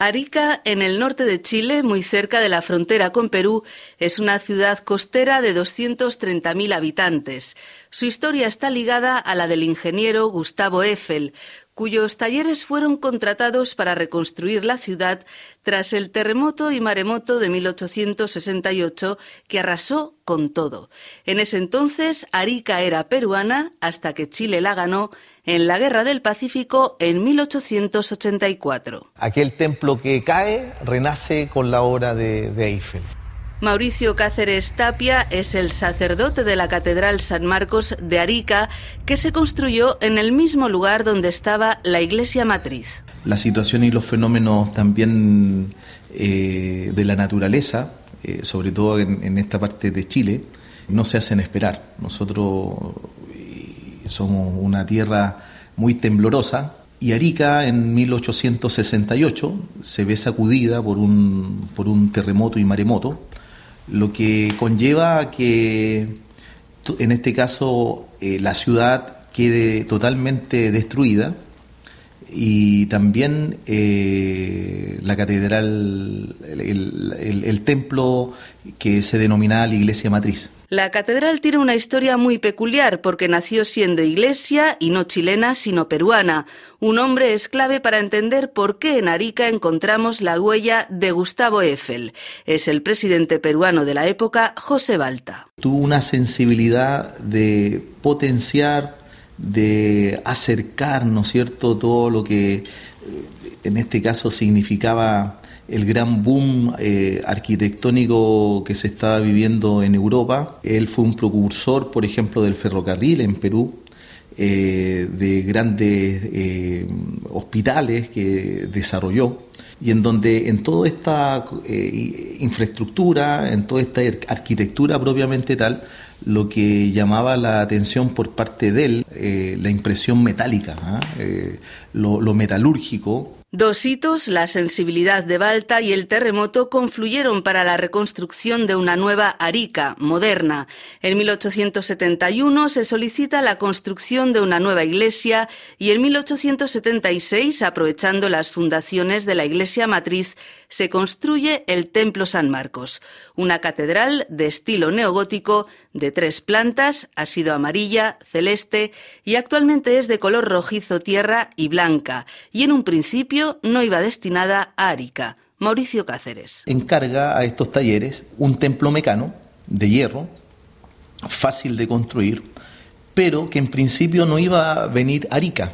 Arica, en el norte de Chile, muy cerca de la frontera con Perú, es una ciudad costera de 230.000 habitantes. Su historia está ligada a la del ingeniero Gustavo Eiffel, cuyos talleres fueron contratados para reconstruir la ciudad tras el terremoto y maremoto de 1868 que arrasó con todo. En ese entonces Arica era peruana hasta que Chile la ganó en la Guerra del Pacífico en 1884. Aquel templo que cae renace con la obra de, de Eiffel. Mauricio Cáceres Tapia es el sacerdote de la Catedral San Marcos de Arica, que se construyó en el mismo lugar donde estaba la iglesia matriz. La situación y los fenómenos también eh, de la naturaleza, eh, sobre todo en, esta parte de Chile, no se hacen esperar. Nosotros eh, somos una tierra muy temblorosa, y Arica en 1868 se ve sacudida por un, por un terremoto y maremoto lo que conlleva que en este caso eh, la ciudad quede totalmente destruida y también eh, la catedral, el, templo que se denomina la iglesia matriz. La catedral tiene una historia muy peculiar porque nació siendo iglesia y no chilena sino peruana. Un hombre es clave para entender por qué en Arica encontramos la huella de Gustavo Eiffel. Es el presidente peruano de la época, José Balta. Tuvo una sensibilidad de potenciar, de acercar, ¿no es cierto?, todo lo que eh, en este caso significaba el gran boom eh, arquitectónico que se estaba viviendo en Europa. Él fue un precursor, por ejemplo, del ferrocarril en Perú, eh, de grandes eh, hospitales que desarrolló y en donde en toda esta infraestructura, en toda esta arquitectura propiamente tal, lo que llamaba la atención por parte de él, la impresión metálica, ¿ah? lo metalúrgico, Dos hitos, la sensibilidad de Balta y el terremoto, confluyeron para la reconstrucción de una nueva Arica, moderna. En 1871 se solicita la construcción de una nueva iglesia y en 1876, aprovechando las fundaciones de la iglesia matriz, se construye el Templo San Marcos, una catedral de estilo neogótico de tres plantas, ha sido amarilla, celeste y actualmente es de color rojizo tierra y blanca, y en un principio no iba destinada a Arica. Mauricio Cáceres. Encarga a estos talleres un templo mecano de hierro, fácil de construir, pero que en principio no iba a venir Arica,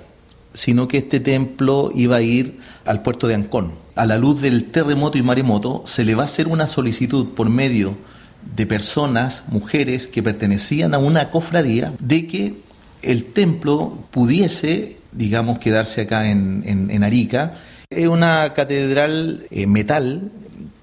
sino que este templo iba a ir al puerto de Ancón. A la luz del terremoto y maremoto, se le va a hacer una solicitud por medio de personas, mujeres que pertenecían a una cofradía, de que el templo pudiese, digamos, quedarse acá en, Arica. Es una catedral eh, metal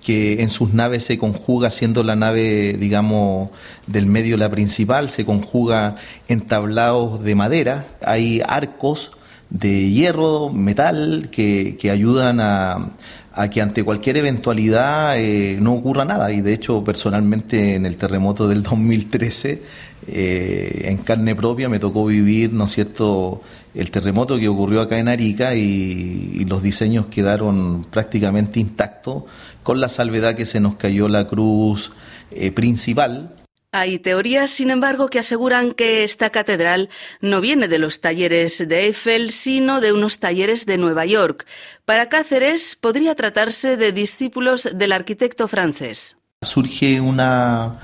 que en sus naves se conjuga, siendo la nave, digamos, del medio la principal, se conjuga en tablaos de madera, hay arcos de hierro, metal, que, que ayudan a, a, que ante cualquier eventualidad eh, no ocurra nada. Y de hecho, personalmente, en el terremoto del 2013, eh, en carne propia me tocó vivir, ¿no es cierto?, el terremoto que ocurrió acá en Arica y, los diseños quedaron prácticamente intactos, con la salvedad que se nos cayó la cruz eh, principal hay teorías, sin embargo, que aseguran que esta catedral no viene de los talleres de Eiffel, sino de unos talleres de Nueva York. Para Cáceres podría tratarse de discípulos del arquitecto francés. Surge una,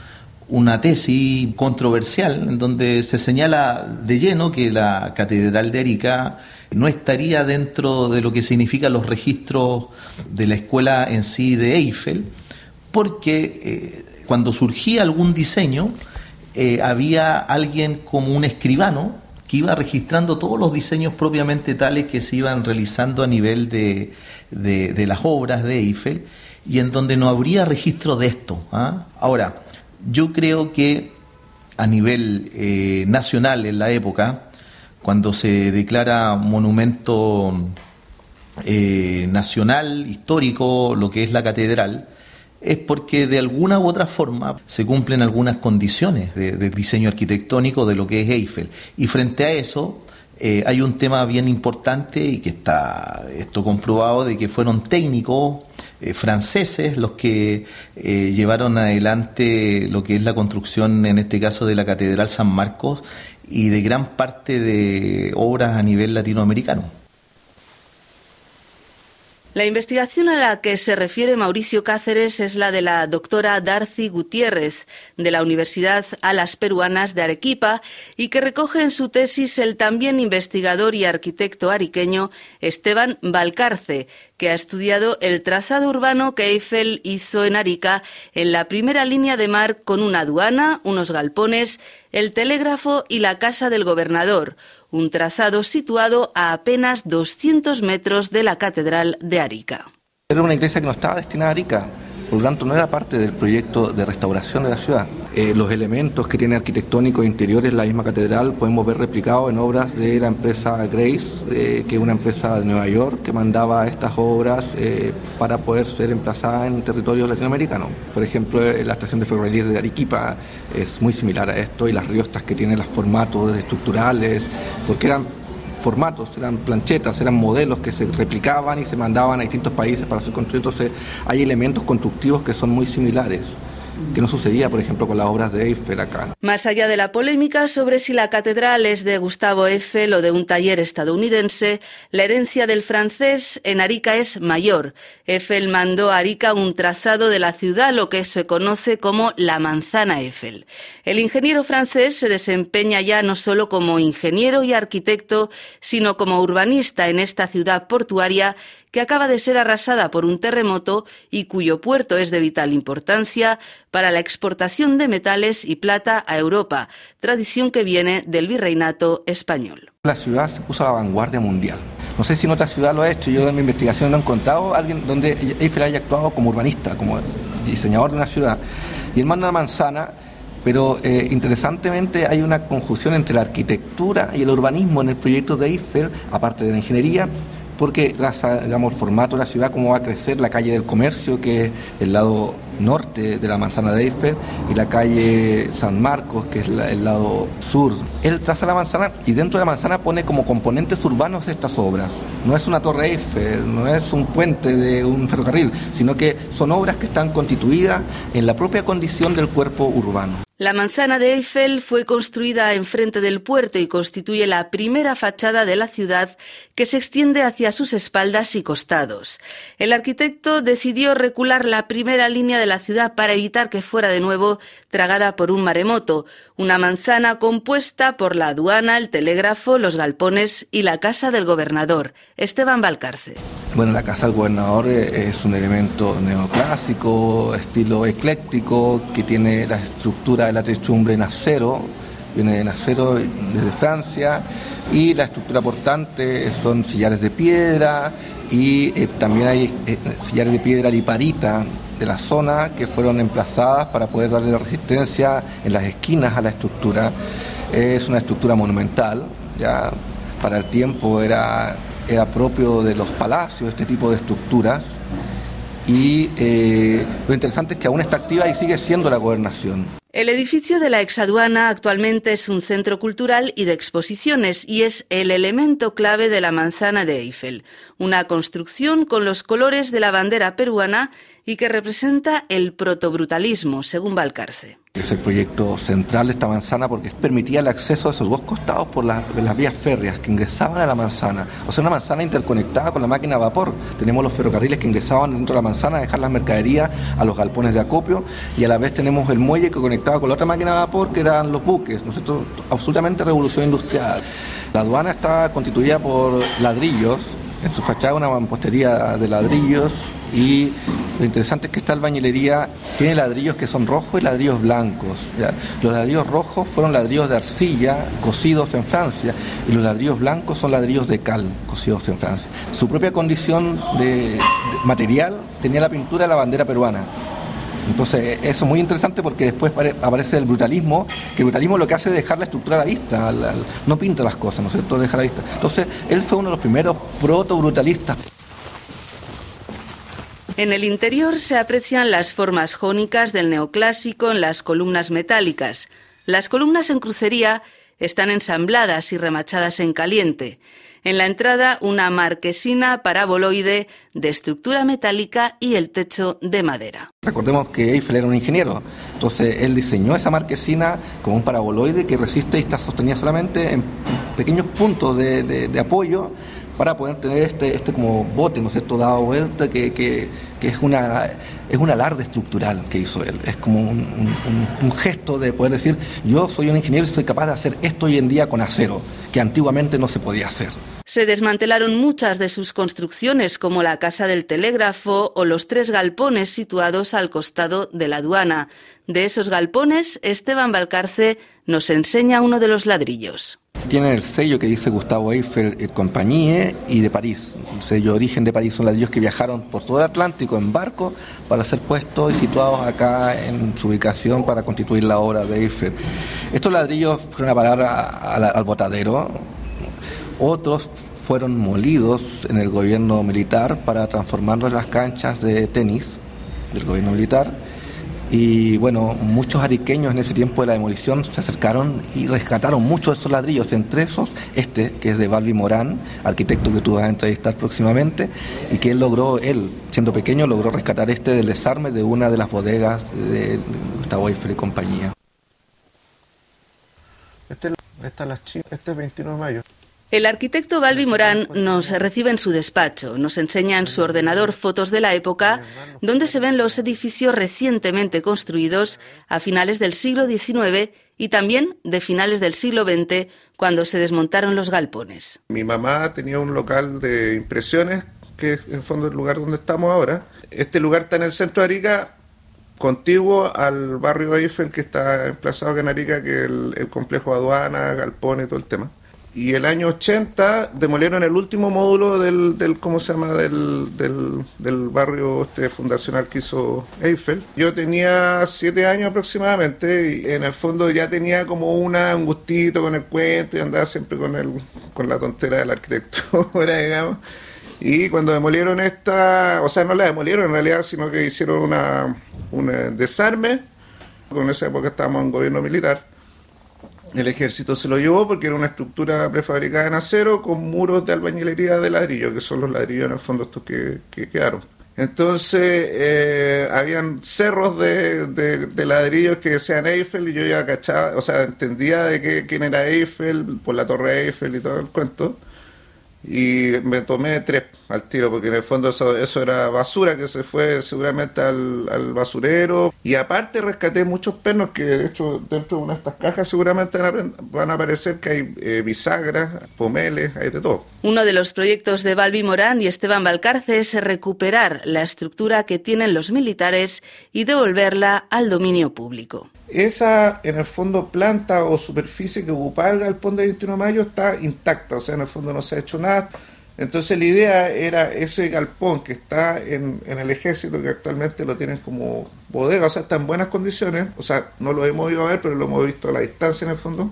una tesis controversial en donde se señala de lleno que la catedral de Arica no estaría dentro de lo que significan los registros de la escuela en sí de Eiffel, porque eh, cuando surgía algún diseño, eh, había alguien como un escribano que iba registrando todos los diseños propiamente tales que se iban realizando a nivel de, las obras de Eiffel y en donde no habría registro de esto. ¿ah? Ahora, yo creo que a nivel eh, nacional en la época, cuando se declara monumento eh, nacional, histórico, lo que es la catedral, es porque de alguna u otra forma se cumplen algunas condiciones de, diseño arquitectónico de lo que es Eiffel. Y frente a eso, Eh, hay un tema bien importante y que está esto comprobado de que fueron técnicos eh, franceses los que eh, llevaron adelante lo que es la construcción, en este caso, de la Catedral San Marcos y de gran parte de obras a nivel latinoamericano. La investigación a la que se refiere Mauricio Cáceres es la de la doctora Darcy Gutiérrez de la Universidad Alas Peruanas de Arequipa y que recoge en su tesis el también investigador y arquitecto ariqueño Esteban Valcarce, que ha estudiado el trazado urbano que Eiffel hizo en Arica en la primera línea de mar con una aduana, unos galpones, el telégrafo y la casa del gobernador, un trazado situado a apenas 200 metros de la Catedral de Arica. Era una iglesia que no estaba destinada a Arica, por lo tanto no era parte del proyecto de restauración de la ciudad. Eh, los elementos que tiene arquitectónicos interiores la misma catedral podemos ver replicados en obras de la empresa Grace, eh, que es una empresa de Nueva York que mandaba estas obras eh, para poder ser emplazadas en territorio latinoamericano. Por ejemplo, la estación de ferrocarriles de Arequipa es muy similar a esto y las riostas que tienen los formatos estructurales, porque eran formatos, eran planchetas, eran modelos que se replicaban y se mandaban a distintos países para ser construidos. Entonces hay elementos constructivos que son muy similares que no sucedía, por ejemplo, con las obras de Eiffel. Más allá de la polémica sobre si la catedral es de Gustavo Eiffel o de un taller estadounidense, la herencia del francés en Arica es mayor. Eiffel mandó a Arica un trazado de la ciudad, lo que se conoce como la manzana Eiffel. El ingeniero francés se desempeña ya no solo como ingeniero y arquitecto, sino como urbanista en esta ciudad portuaria que acaba de ser arrasada por un terremoto y cuyo puerto es de vital importancia para la exportación de metales y plata a Europa, tradición que viene del virreinato español. La ciudad se puso a la vanguardia mundial. No sé si en otra ciudad lo ha hecho, yo en mi investigación no he encontrado alguien donde Eiffel haya actuado como urbanista, como diseñador de una ciudad. Y él manda manzana pero eh, interesantemente hay una conjunción entre la arquitectura y el urbanismo en el proyecto de Eiffel, aparte de la ingeniería, porque traza, digamos, el formato de la ciudad, cómo va a crecer la calle del comercio, que es el lado norte de la manzana de Eiffel, y la calle San Marcos, que es el lado sur. Él traza la manzana y dentro de la manzana pone como componentes urbanos estas obras. No es una torre Eiffel, no es un puente de un ferrocarril, sino que son obras que están constituidas en la propia condición del cuerpo urbano. La manzana de Eiffel fue construida enfrente del puerto y constituye la primera fachada de la ciudad que se extiende hacia sus espaldas y costados. El arquitecto decidió recular la primera línea de la ciudad para evitar que fuera de nuevo tragada por un maremoto, una manzana compuesta por la aduana, el telégrafo, los galpones y la casa del gobernador, Esteban Valcarce. Bueno, la casa del gobernador eh, es un elemento neoclásico, estilo ecléctico, que tiene la estructura de la techumbre en acero, viene en acero desde Francia, y la estructura portante son sillares de piedra y eh, también hay eh, sillares de piedra liparita de la zona que fueron emplazadas para poder darle resistencia en las esquinas a la estructura. Es una estructura monumental, ya para el tiempo era era propio de los palacios, este tipo de estructuras. Y eh, lo interesante es que aún está activa y sigue siendo la gobernación. El edificio de la exaduana actualmente es un centro cultural y de exposiciones y es el elemento clave de la manzana de Eiffel, una construcción con los colores de la bandera peruana y que representa el protobrutalismo, según Valcarce. Es el proyecto central de esta manzana porque permitía el acceso a esos dos costados por las, vías férreas que ingresaban a la manzana. O sea, una manzana interconectada con la máquina a vapor. Tenemos los ferrocarriles que ingresaban dentro de la manzana a dejar las mercaderías a los galpones de acopio y a la vez tenemos el muelle que conectaba con la otra máquina a vapor que eran los buques. ¿no es Absolutamente revolución industrial. La aduana está constituida por ladrillos en su fachada una mampostería de ladrillos y lo interesante es que esta albañilería tiene ladrillos que son rojos y ladrillos blancos. Los ladrillos rojos fueron ladrillos de arcilla cocidos en Francia y los ladrillos blancos son ladrillos de cal cocidos en Francia. Su propia condición de material tenía la pintura de la bandera peruana. Entonces, eso es muy interesante porque después aparece el brutalismo, que el brutalismo lo que hace es dejar la estructura a la vista, no pinta las cosas, ¿no es cierto? Deja la vista. Entonces, él fue uno de los primeros proto-brutalistas. En el interior se aprecian las formas jónicas del neoclásico en las columnas metálicas. Las columnas en crucería están ensambladas y remachadas en caliente. En la entrada, una marquesina paraboloide de estructura metálica y el techo de madera. Recordemos que Eiffel era un ingeniero, entonces él diseñó esa marquesina como un paraboloide que resiste y está sostenida solamente en pequeños puntos de, apoyo para poder tener este, este como bote, ¿no es cierto?, dado vuelta, que, que, es, una, es un alarde estructural que hizo él. Es como un, un, gesto de poder decir, yo soy un ingeniero y soy capaz de hacer esto hoy en día con acero, que antiguamente no se podía hacer. Se desmantelaron muchas de sus construcciones, como la Casa del Telégrafo o los tres galpones situados al costado de la aduana. De esos galpones, Esteban Valcarce nos enseña uno de los ladrillos. Tiene el sello que dice Gustavo Eiffel et Compagnie y de París. El sello origen de París son ladrillos que viajaron por todo el Atlántico en barco para ser puestos y situados acá en su ubicación para constituir la obra de Eiffel. Estos ladrillos fueron a parar al botadero otros fueron molidos en el gobierno militar para transformarlos las canchas de tenis del gobierno militar. Y bueno, muchos ariqueños en ese tiempo de la demolición se acercaron y rescataron muchos de esos ladrillos, entre esos este, que es de Balbi Morán, arquitecto que tú vas a entrevistar próximamente, y que él logró, él, siendo pequeño, logró rescatar este del desarme de una de las bodegas de Gustavo Eiffel y compañía. Este, este es 29 de mayo. El arquitecto Balbi Morán nos recibe en su despacho, nos enseña en su ordenador fotos de la época donde se ven los edificios recientemente construidos a finales del siglo XIX y también de finales del siglo XX cuando se desmontaron los galpones. Mi mamá tenía un local de impresiones que es en fondo el lugar donde estamos ahora. Este lugar está en el centro de Arica, contiguo al barrio Eiffel que está emplazado en Arica, que es el, el complejo aduana, galpones y todo el tema y el año 80 demolieron el último módulo del, del ¿cómo se llama? Del, del, barrio este fundacional que hizo Eiffel. Yo tenía siete años aproximadamente y en el fondo ya tenía como una, un gustito con el cuento y andaba siempre con, el, con la tontera del arquitectura, digamos. Y cuando demolieron esta, o sea, no la demolieron en realidad, sino que hicieron una, un desarme, con esa época estábamos en gobierno militar, el ejército se lo llevó porque era una estructura prefabricada en acero con muros de albañilería de ladrillo, que son los ladrillos en el fondo estos que, quedaron. Entonces, eh, habían cerros de, de, ladrillos que decían Eiffel y yo ya cachaba, o sea, entendía de que, quién era Eiffel por la torre Eiffel y todo el cuento y me tomé tres al tiro, porque en el fondo eso, eso era basura que se fue seguramente al, al, basurero. Y aparte rescaté muchos pernos que de hecho dentro de una de estas cajas seguramente van a, aparecer que hay eh, bisagras, pomeles, hay de todo. Uno de los proyectos de Balbi Morán y Esteban Valcarce es recuperar la estructura que tienen los militares y devolverla al dominio público esa, en el fondo, planta o superficie que ocupaba el galpón de 21 de mayo está intacta, o sea, en el fondo no se ha hecho nada. Entonces la idea era ese galpón que está en, el ejército, que actualmente lo tienen como bodega, o sea, está en buenas condiciones, o sea, no lo hemos ido a ver, pero lo hemos visto a la distancia en el fondo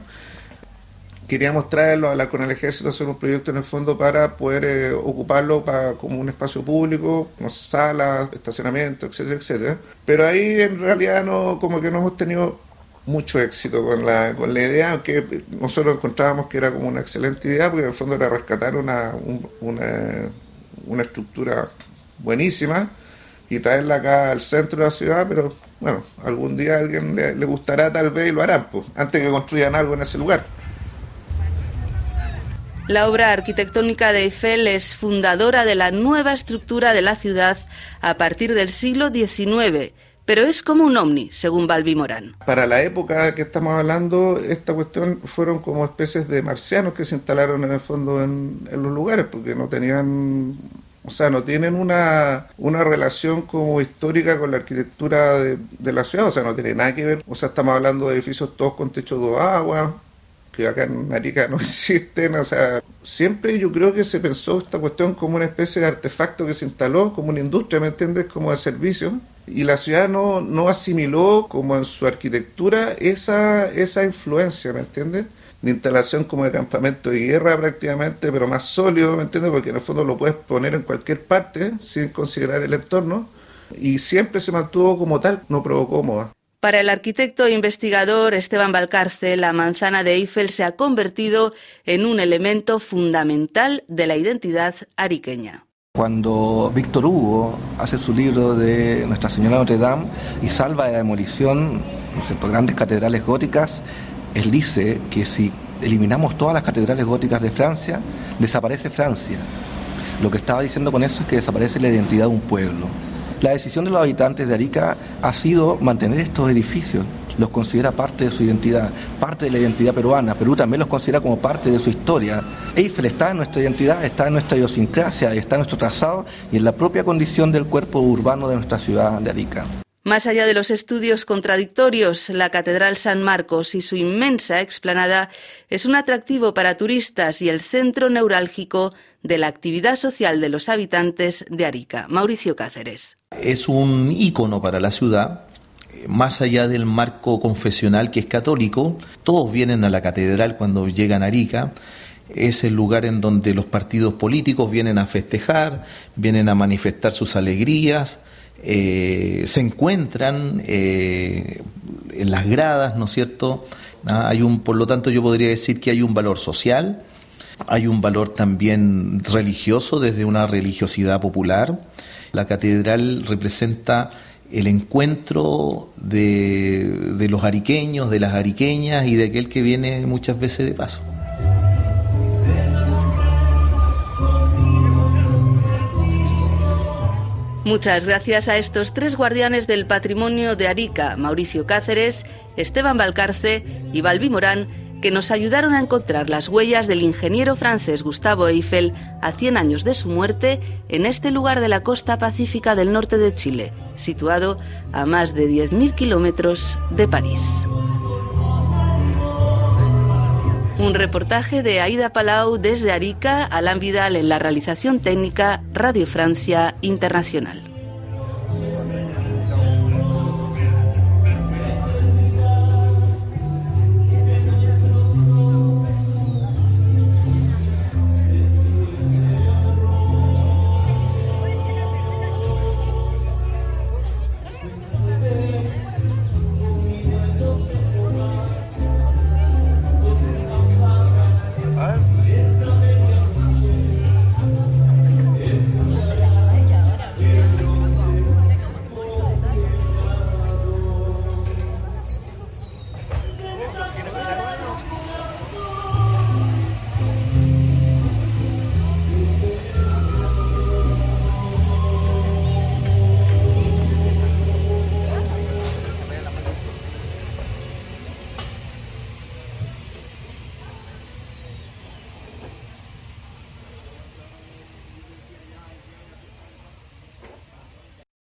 queríamos traerlo a hablar con el ejército, hacer un proyecto en el fondo para poder eh, ocuparlo para, como un espacio público, como sala, estacionamiento, etcétera, etcétera. Pero ahí en realidad no, como que no hemos tenido mucho éxito con la, con la idea, aunque nosotros encontrábamos que era como una excelente idea, porque en el fondo era rescatar una, una, una estructura buenísima y traerla acá al centro de la ciudad, pero bueno, algún día a alguien le, le gustará tal vez y lo harán, pues, antes que construyan algo en ese lugar. La obra arquitectónica de Eiffel es fundadora de la nueva estructura de la ciudad a partir del siglo XIX, pero es como un ovni, según Balbi Morán. Para la época que estamos hablando, esta cuestión fueron como especies de marcianos que se instalaron en el fondo en, los lugares, porque no tenían o sea, no tienen una, una relación como histórica con la arquitectura de, de, la ciudad, o sea, no tiene nada que ver. O sea, estamos hablando de edificios todos con techo de agua, que acá en Arica no existen, o sea, siempre yo creo que se pensó esta cuestión como una especie de artefacto que se instaló, como una industria, ¿me entiendes?, como de servicio, y la ciudad no, no asimiló como en su arquitectura esa, esa influencia, ¿me entiendes?, de instalación como de campamento de guerra prácticamente, pero más sólido, ¿me entiendes?, porque en el fondo lo puedes poner en cualquier parte sin considerar el entorno, y siempre se mantuvo como tal, no provocó moda. Para el arquitecto e investigador Esteban Balcarce, la manzana de Eiffel se ha convertido en un elemento fundamental de la identidad ariqueña. Cuando Víctor Hugo hace su libro de Nuestra Señora Notre Dame y salva de la demolición por grandes catedrales góticas, él dice que si eliminamos todas las catedrales góticas de Francia, desaparece Francia. Lo que estaba diciendo con eso es que desaparece la identidad de un pueblo. La decisión de los habitantes de Arica ha sido mantener estos edificios, los considera parte de su identidad, parte de la identidad peruana. Perú también los considera como parte de su historia. Eiffel está en nuestra identidad, está en nuestra idiosincrasia, está en nuestro trazado y en la propia condición del cuerpo urbano de nuestra ciudad de Arica. Más allá de los estudios contradictorios, la Catedral San Marcos y su inmensa explanada es un atractivo para turistas y el centro neurálgico de la actividad social de los habitantes de Arica. Mauricio Cáceres. Es un ícono para la ciudad. Más allá del marco confesional que es católico, todos vienen a la catedral cuando llegan a Arica es el lugar en donde los partidos políticos vienen a festejar, vienen a manifestar sus alegrías, eh, se encuentran eh, en las gradas, ¿no es cierto? Ah, hay un, por lo tanto, yo podría decir que hay un valor social, hay un valor también religioso desde una religiosidad popular. La catedral representa el encuentro de, los ariqueños, de las ariqueñas y de aquel que viene muchas veces de paso. Muchas gracias a estos tres guardianes del patrimonio de Arica, Mauricio Cáceres, Esteban Valcarce y Balbi Morán, que nos ayudaron a encontrar las huellas del ingeniero francés Gustavo Eiffel a 100 años de su muerte en este lugar de la costa pacífica del norte de Chile, situado a más de 10.000 kilómetros de París. Un reportaje de Aida Palau desde Arica, Alain Vidal en la realización técnica Radio Francia Internacional.